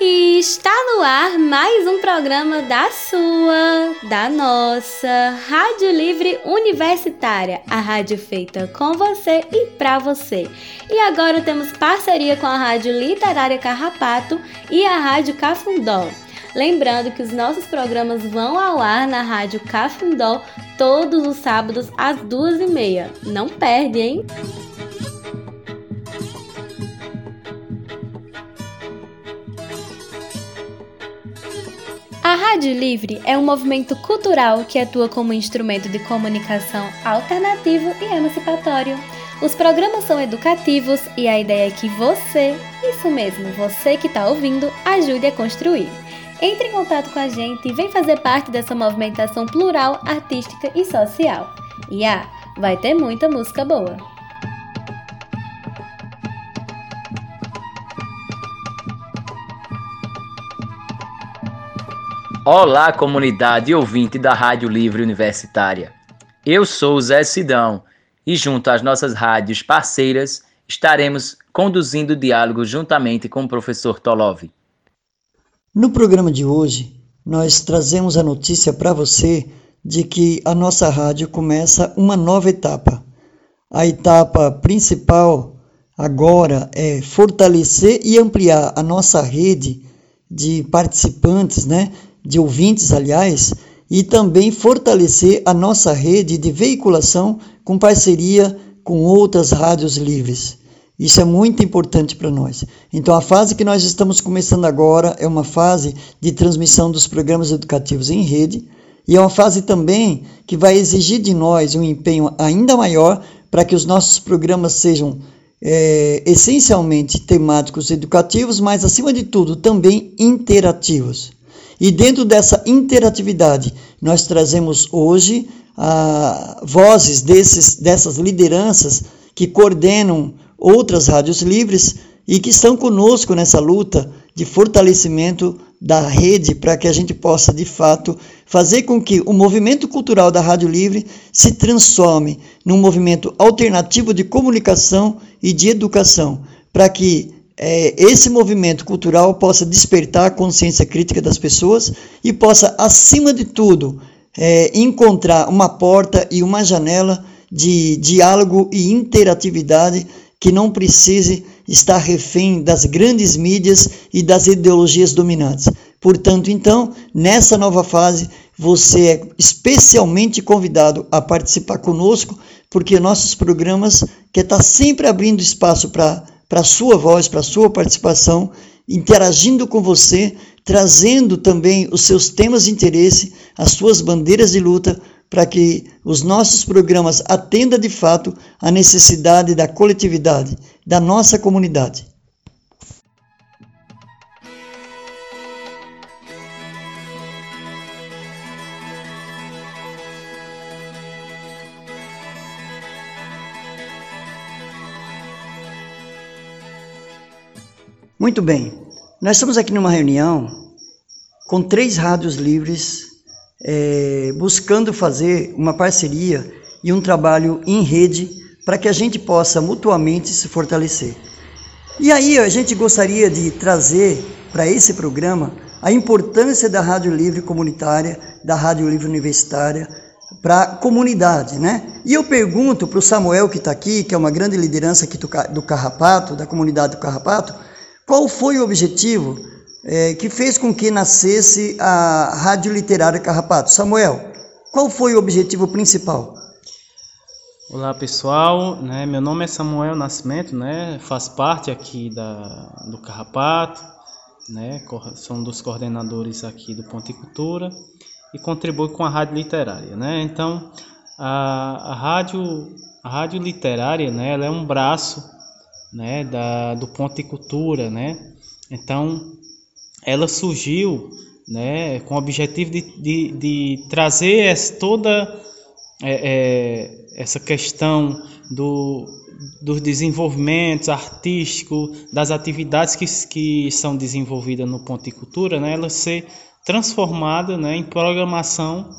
E está no ar mais um programa da sua, da nossa Rádio Livre Universitária, a rádio feita com você e para você. E agora temos parceria com a Rádio Literária Carrapato e a Rádio Cafundó. Lembrando que os nossos programas vão ao ar na Rádio Cafundó todos os sábados às duas e meia. Não perde, hein? Rádio Livre é um movimento cultural que atua como instrumento de comunicação alternativo e emancipatório. Os programas são educativos e a ideia é que você, isso mesmo, você que está ouvindo, ajude a construir. Entre em contato com a gente e vem fazer parte dessa movimentação plural, artística e social. E ah, vai ter muita música boa! Olá, comunidade ouvinte da Rádio Livre Universitária. Eu sou Zé Sidão e, junto às nossas rádios parceiras, estaremos conduzindo o diálogo juntamente com o professor Tolov. No programa de hoje, nós trazemos a notícia para você de que a nossa rádio começa uma nova etapa. A etapa principal agora é fortalecer e ampliar a nossa rede de participantes, né, de ouvintes, aliás, e também fortalecer a nossa rede de veiculação com parceria com outras rádios livres. Isso é muito importante para nós. Então, a fase que nós estamos começando agora é uma fase de transmissão dos programas educativos em rede e é uma fase também que vai exigir de nós um empenho ainda maior para que os nossos programas sejam é, essencialmente temáticos educativos, mas, acima de tudo, também interativos. E dentro dessa interatividade, nós trazemos hoje ah, vozes desses, dessas lideranças que coordenam outras rádios livres e que estão conosco nessa luta de fortalecimento da rede para que a gente possa, de fato, fazer com que o movimento cultural da Rádio Livre se transforme num movimento alternativo de comunicação e de educação, para que é, esse movimento cultural possa despertar a consciência crítica das pessoas e possa, acima de tudo, é, encontrar uma porta e uma janela de diálogo e interatividade que não precise estar refém das grandes mídias e das ideologias dominantes. Portanto, então, nessa nova fase, você é especialmente convidado a participar conosco, porque nossos programas quer estar sempre abrindo espaço para para a sua voz, para a sua participação, interagindo com você, trazendo também os seus temas de interesse, as suas bandeiras de luta, para que os nossos programas atendam de fato à necessidade da coletividade, da nossa comunidade. Muito bem, nós estamos aqui numa reunião com três rádios livres é, buscando fazer uma parceria e um trabalho em rede para que a gente possa mutuamente se fortalecer. E aí a gente gostaria de trazer para esse programa a importância da Rádio Livre Comunitária, da Rádio Livre Universitária, para a comunidade, né? E eu pergunto para o Samuel que está aqui, que é uma grande liderança aqui do, do Carrapato, da comunidade do Carrapato, qual foi o objetivo é, que fez com que nascesse a Rádio Literária Carrapato? Samuel, qual foi o objetivo principal? Olá pessoal, né, meu nome é Samuel Nascimento, né, faço parte aqui da, do Carrapato, né, sou um dos coordenadores aqui do Ponticultura e contribuo com a Rádio Literária. Né, então, a, a, rádio, a rádio Literária né, ela é um braço né, da, do Ponticultura, né? Então, ela surgiu, né, com o objetivo de, de, de trazer essa, toda é, é, essa questão do, dos desenvolvimentos artísticos, das atividades que, que são desenvolvidas no Ponticultura, né, ela ser transformada né, em programação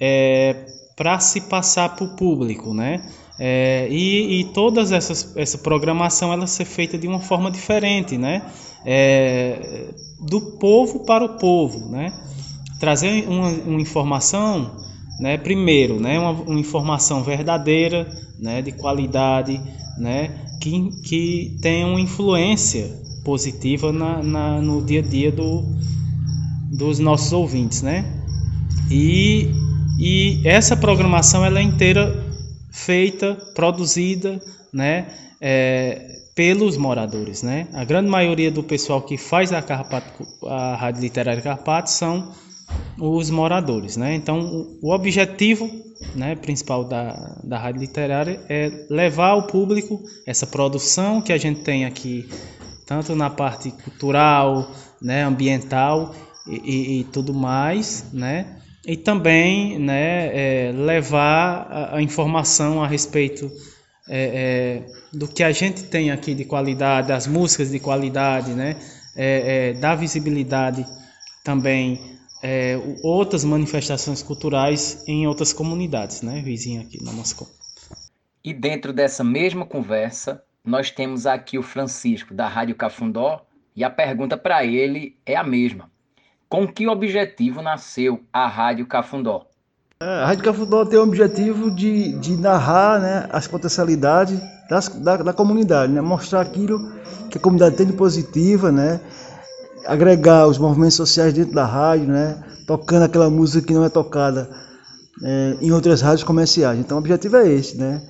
é, para se passar para o público, né? É, e, e todas essas essa programação ela ser feita de uma forma diferente, né? É, do povo para o povo, né? Trazer uma, uma informação, né? Primeiro, né? Uma, uma, informação verdadeira, né? De qualidade, né? Que, que tenha uma influência positiva na, na, no dia a dia do, dos nossos ouvintes, né? E, e essa programação ela é inteira feita, produzida, né, é, pelos moradores, né? A grande maioria do pessoal que faz a, Carpato, a Rádio Literária Carpato são os moradores, né? Então, o objetivo né, principal da, da Rádio Literária é levar ao público essa produção que a gente tem aqui, tanto na parte cultural, né, ambiental e, e, e tudo mais, né? E também né, é, levar a, a, informação a respeito é, é, do que a gente tem aqui de qualidade, das músicas de qualidade, né, é, é, da visibilidade também é, outras manifestações culturais em outras comunidades, né, vizinha aqui na nossa E dentro dessa mesma conversa, nós temos aqui o Francisco da Rádio Cafundó e a pergunta para ele é a mesma. Com que objetivo nasceu a Rádio Cafundó? É, a Rádio Cafundó tem o objetivo de, de narrar né, as potencialidades das, da, da, comunidade, né, mostrar aquilo que a comunidade tem de positiva, né, agregar os movimentos sociais dentro da rádio, né, tocando aquela música que não é tocada é, em outras rádios comerciais. Então o objetivo é esse, né,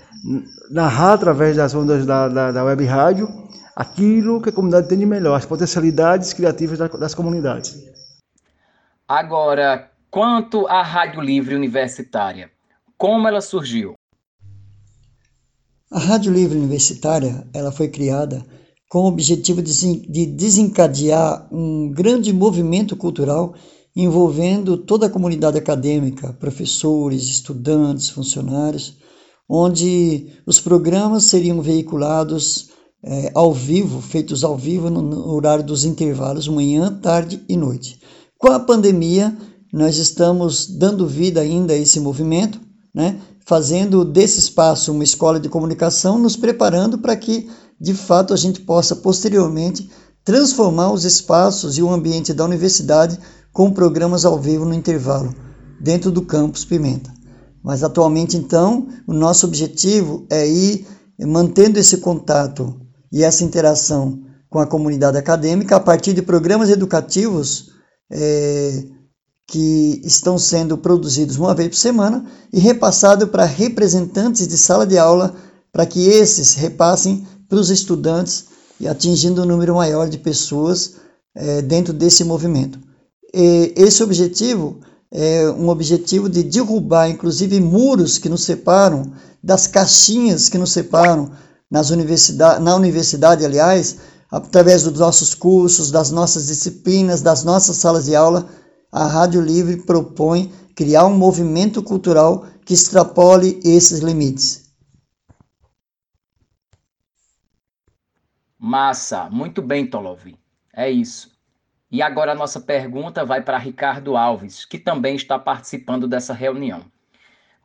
narrar através das ondas da, da, da web rádio aquilo que a comunidade tem de melhor, as potencialidades criativas das comunidades. Agora, quanto à Rádio Livre Universitária, como ela surgiu? A Rádio Livre Universitária ela foi criada com o objetivo de desencadear um grande movimento cultural envolvendo toda a comunidade acadêmica, professores, estudantes, funcionários, onde os programas seriam veiculados é, ao vivo, feitos ao vivo no horário dos intervalos, manhã, tarde e noite. Com a pandemia, nós estamos dando vida ainda a esse movimento, né? fazendo desse espaço uma escola de comunicação, nos preparando para que, de fato, a gente possa posteriormente transformar os espaços e o ambiente da universidade com programas ao vivo no intervalo, dentro do campus Pimenta. Mas atualmente, então, o nosso objetivo é ir mantendo esse contato e essa interação com a comunidade acadêmica a partir de programas educativos é, que estão sendo produzidos uma vez por semana e repassado para representantes de sala de aula para que esses repassem para os estudantes e atingindo um número maior de pessoas é, dentro desse movimento. E esse objetivo é um objetivo de derrubar, inclusive, muros que nos separam das caixinhas que nos separam nas universidade, na universidade, aliás, através dos nossos cursos, das nossas disciplinas, das nossas salas de aula, a Rádio Livre propõe criar um movimento cultural que extrapole esses limites. Massa, muito bem, Tolovi. É isso. E agora a nossa pergunta vai para Ricardo Alves, que também está participando dessa reunião.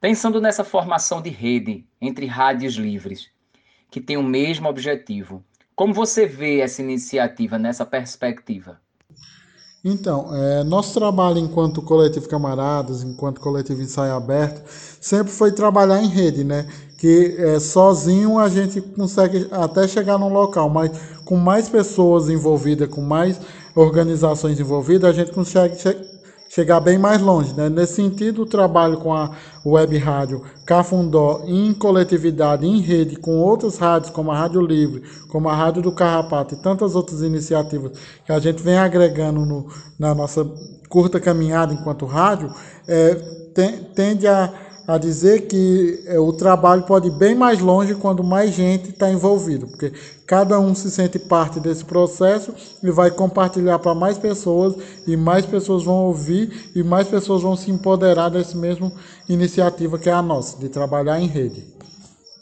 Pensando nessa formação de rede entre rádios livres, que tem o mesmo objetivo, como você vê essa iniciativa nessa perspectiva? Então, é, nosso trabalho enquanto coletivo Camaradas, enquanto coletivo Ensaio Aberto, sempre foi trabalhar em rede, né? Que é, sozinho a gente consegue até chegar num local, mas com mais pessoas envolvidas, com mais organizações envolvidas, a gente consegue chegar bem mais longe. Né? Nesse sentido, o trabalho com a web rádio Cafundó em coletividade, em rede, com outras rádios, como a Rádio Livre, como a Rádio do Carrapato e tantas outras iniciativas que a gente vem agregando no, na nossa curta caminhada enquanto rádio, é, tem, tende a a dizer que é, o trabalho pode ir bem mais longe quando mais gente está envolvido, porque cada um se sente parte desse processo e vai compartilhar para mais pessoas e mais pessoas vão ouvir e mais pessoas vão se empoderar desse mesmo iniciativa que é a nossa, de trabalhar em rede.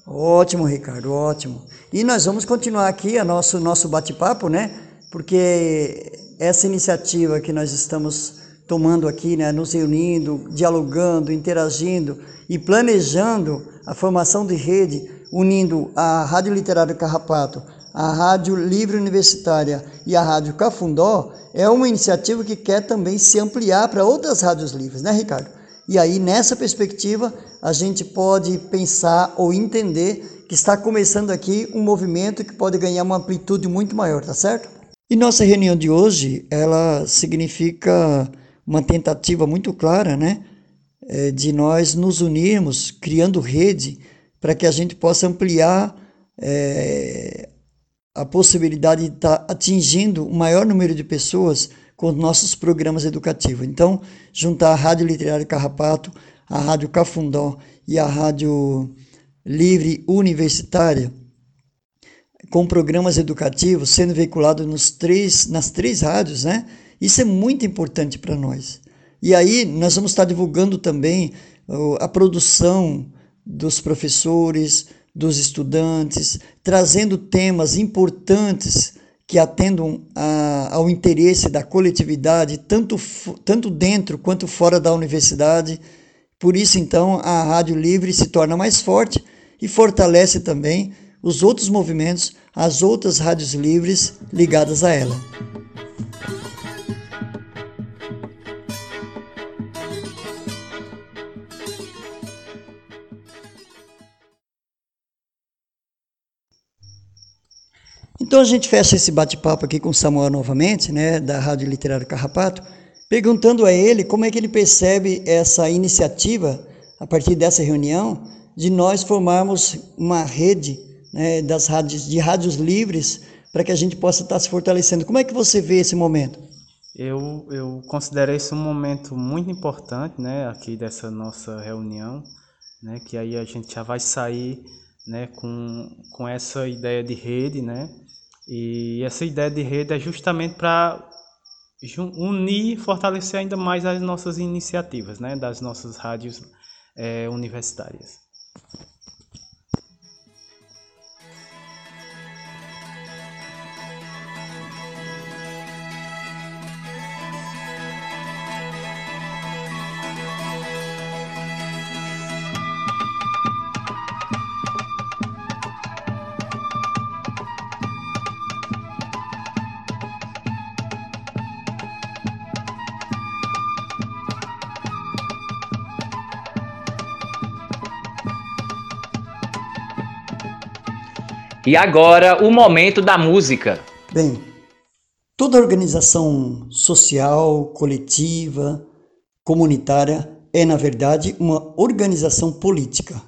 Ótimo, Ricardo, ótimo. E nós vamos continuar aqui a nosso nosso bate-papo, né? Porque essa iniciativa que nós estamos tomando aqui, né, nos reunindo, dialogando, interagindo e planejando a formação de rede, unindo a Rádio Literária Carrapato, a Rádio Livre Universitária e a Rádio Cafundó, é uma iniciativa que quer também se ampliar para outras rádios livres, né, Ricardo? E aí, nessa perspectiva, a gente pode pensar ou entender que está começando aqui um movimento que pode ganhar uma amplitude muito maior, tá certo? E nossa reunião de hoje, ela significa uma tentativa muito clara, né, é, de nós nos unirmos, criando rede, para que a gente possa ampliar é, a possibilidade de estar tá atingindo o maior número de pessoas com os nossos programas educativos. Então, juntar a Rádio Literária Carrapato, a Rádio Cafundó e a Rádio Livre Universitária, com programas educativos sendo veiculados nos três, nas três rádios, né? Isso é muito importante para nós. E aí nós vamos estar divulgando também a produção dos professores, dos estudantes, trazendo temas importantes que atendam a, ao interesse da coletividade, tanto, tanto dentro quanto fora da universidade. Por isso, então, a Rádio Livre se torna mais forte e fortalece também os outros movimentos, as outras rádios livres ligadas a ela. Então a gente fecha esse bate-papo aqui com o Samuel novamente, né, da Rádio Literário Carrapato, perguntando a ele como é que ele percebe essa iniciativa, a partir dessa reunião, de nós formarmos uma rede né, das rádios, de rádios livres para que a gente possa estar se fortalecendo. Como é que você vê esse momento? Eu, eu considero esse um momento muito importante, né, aqui dessa nossa reunião, né, que aí a gente já vai sair, né, com, com essa ideia de rede, né, e essa ideia de rede é justamente para unir e fortalecer ainda mais as nossas iniciativas, né, das nossas rádios é, universitárias. E agora, o momento da música. Bem, toda organização social, coletiva, comunitária é, na verdade, uma organização política.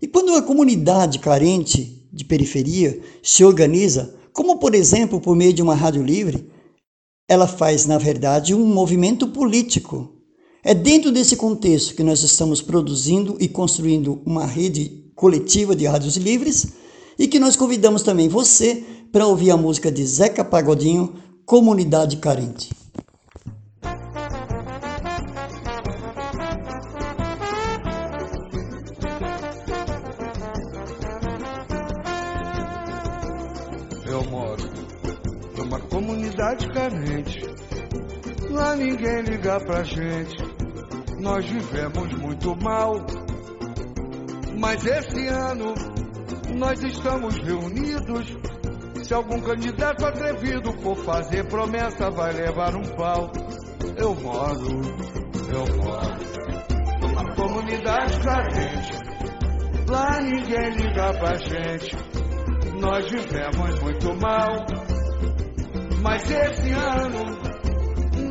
E quando uma comunidade carente de periferia se organiza, como por exemplo por meio de uma rádio livre, ela faz, na verdade, um movimento político. É dentro desse contexto que nós estamos produzindo e construindo uma rede coletiva de rádios livres e que nós convidamos também você para ouvir a música de Zeca Pagodinho, Comunidade Carente. Eu moro numa comunidade carente, lá ninguém liga pra gente. Nós vivemos muito mal, mas esse ano nós estamos reunidos. Se algum candidato atrevido for fazer promessa, vai levar um pau. Eu moro, eu moro numa comunidade carente. Lá ninguém liga pra gente. Nós vivemos muito mal. Mas esse ano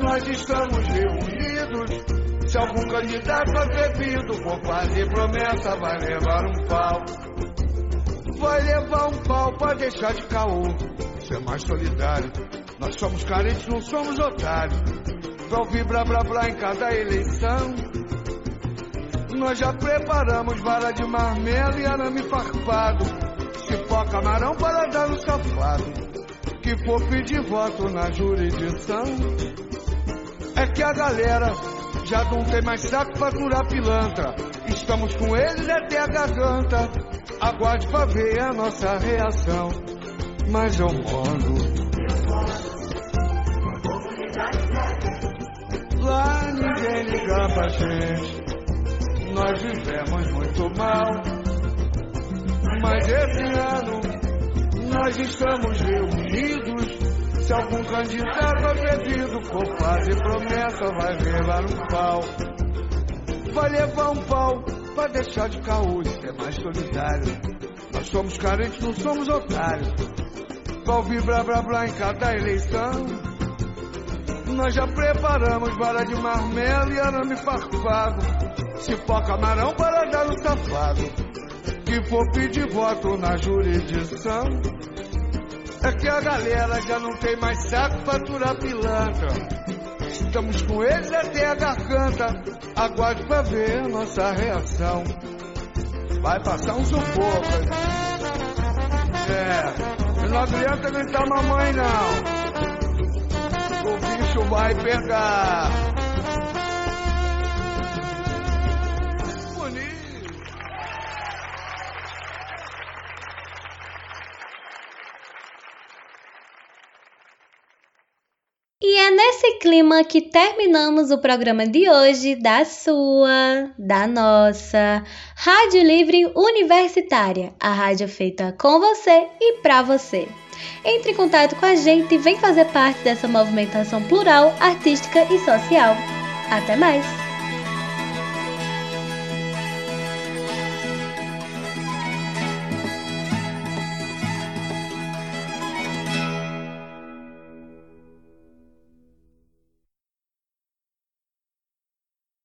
nós estamos reunidos. Se algum candidato atrevido for fazer promessa, vai levar um pau vai levar um pau pra deixar de caô. Ser mais solidário. Nós somos carentes, não somos otários. Pra ouvir blá blá blá em cada eleição. Nós já preparamos vara de marmelo e arame farpado. Cipó camarão para dar no safado. Que for pedir voto na jurisdição. É que a galera já não tem mais saco pra curar pilantra. Estamos com eles até a garganta. Aguarde pra ver a nossa reação. Mas eu moro. Lá ninguém liga pra gente. Nós vivemos muito mal. Mas esse ano nós estamos reunidos. Se algum candidato atrevido for fazer promessa, vai levar um pau. Vai levar um pau pra deixar de caô e ser mais solidário. Nós somos carentes, não somos otários. Pra ouvir blá blá blá em cada eleição. Nós já preparamos vara de marmelo e arame farpado. For camarão para dar no safado. Que for pedir voto na jurisdição. É que a galera já não tem mais saco pra aturar pilantra. Estamos com eles até a garganta. Aguarde pra ver nossa reação. Vai passar um sufoco. É, não adianta gritar mamãe não. O bicho vai pegar. É nesse clima que terminamos o programa de hoje da sua, da nossa Rádio Livre Universitária, a rádio feita com você e para você. Entre em contato com a gente e vem fazer parte dessa movimentação plural, artística e social. Até mais!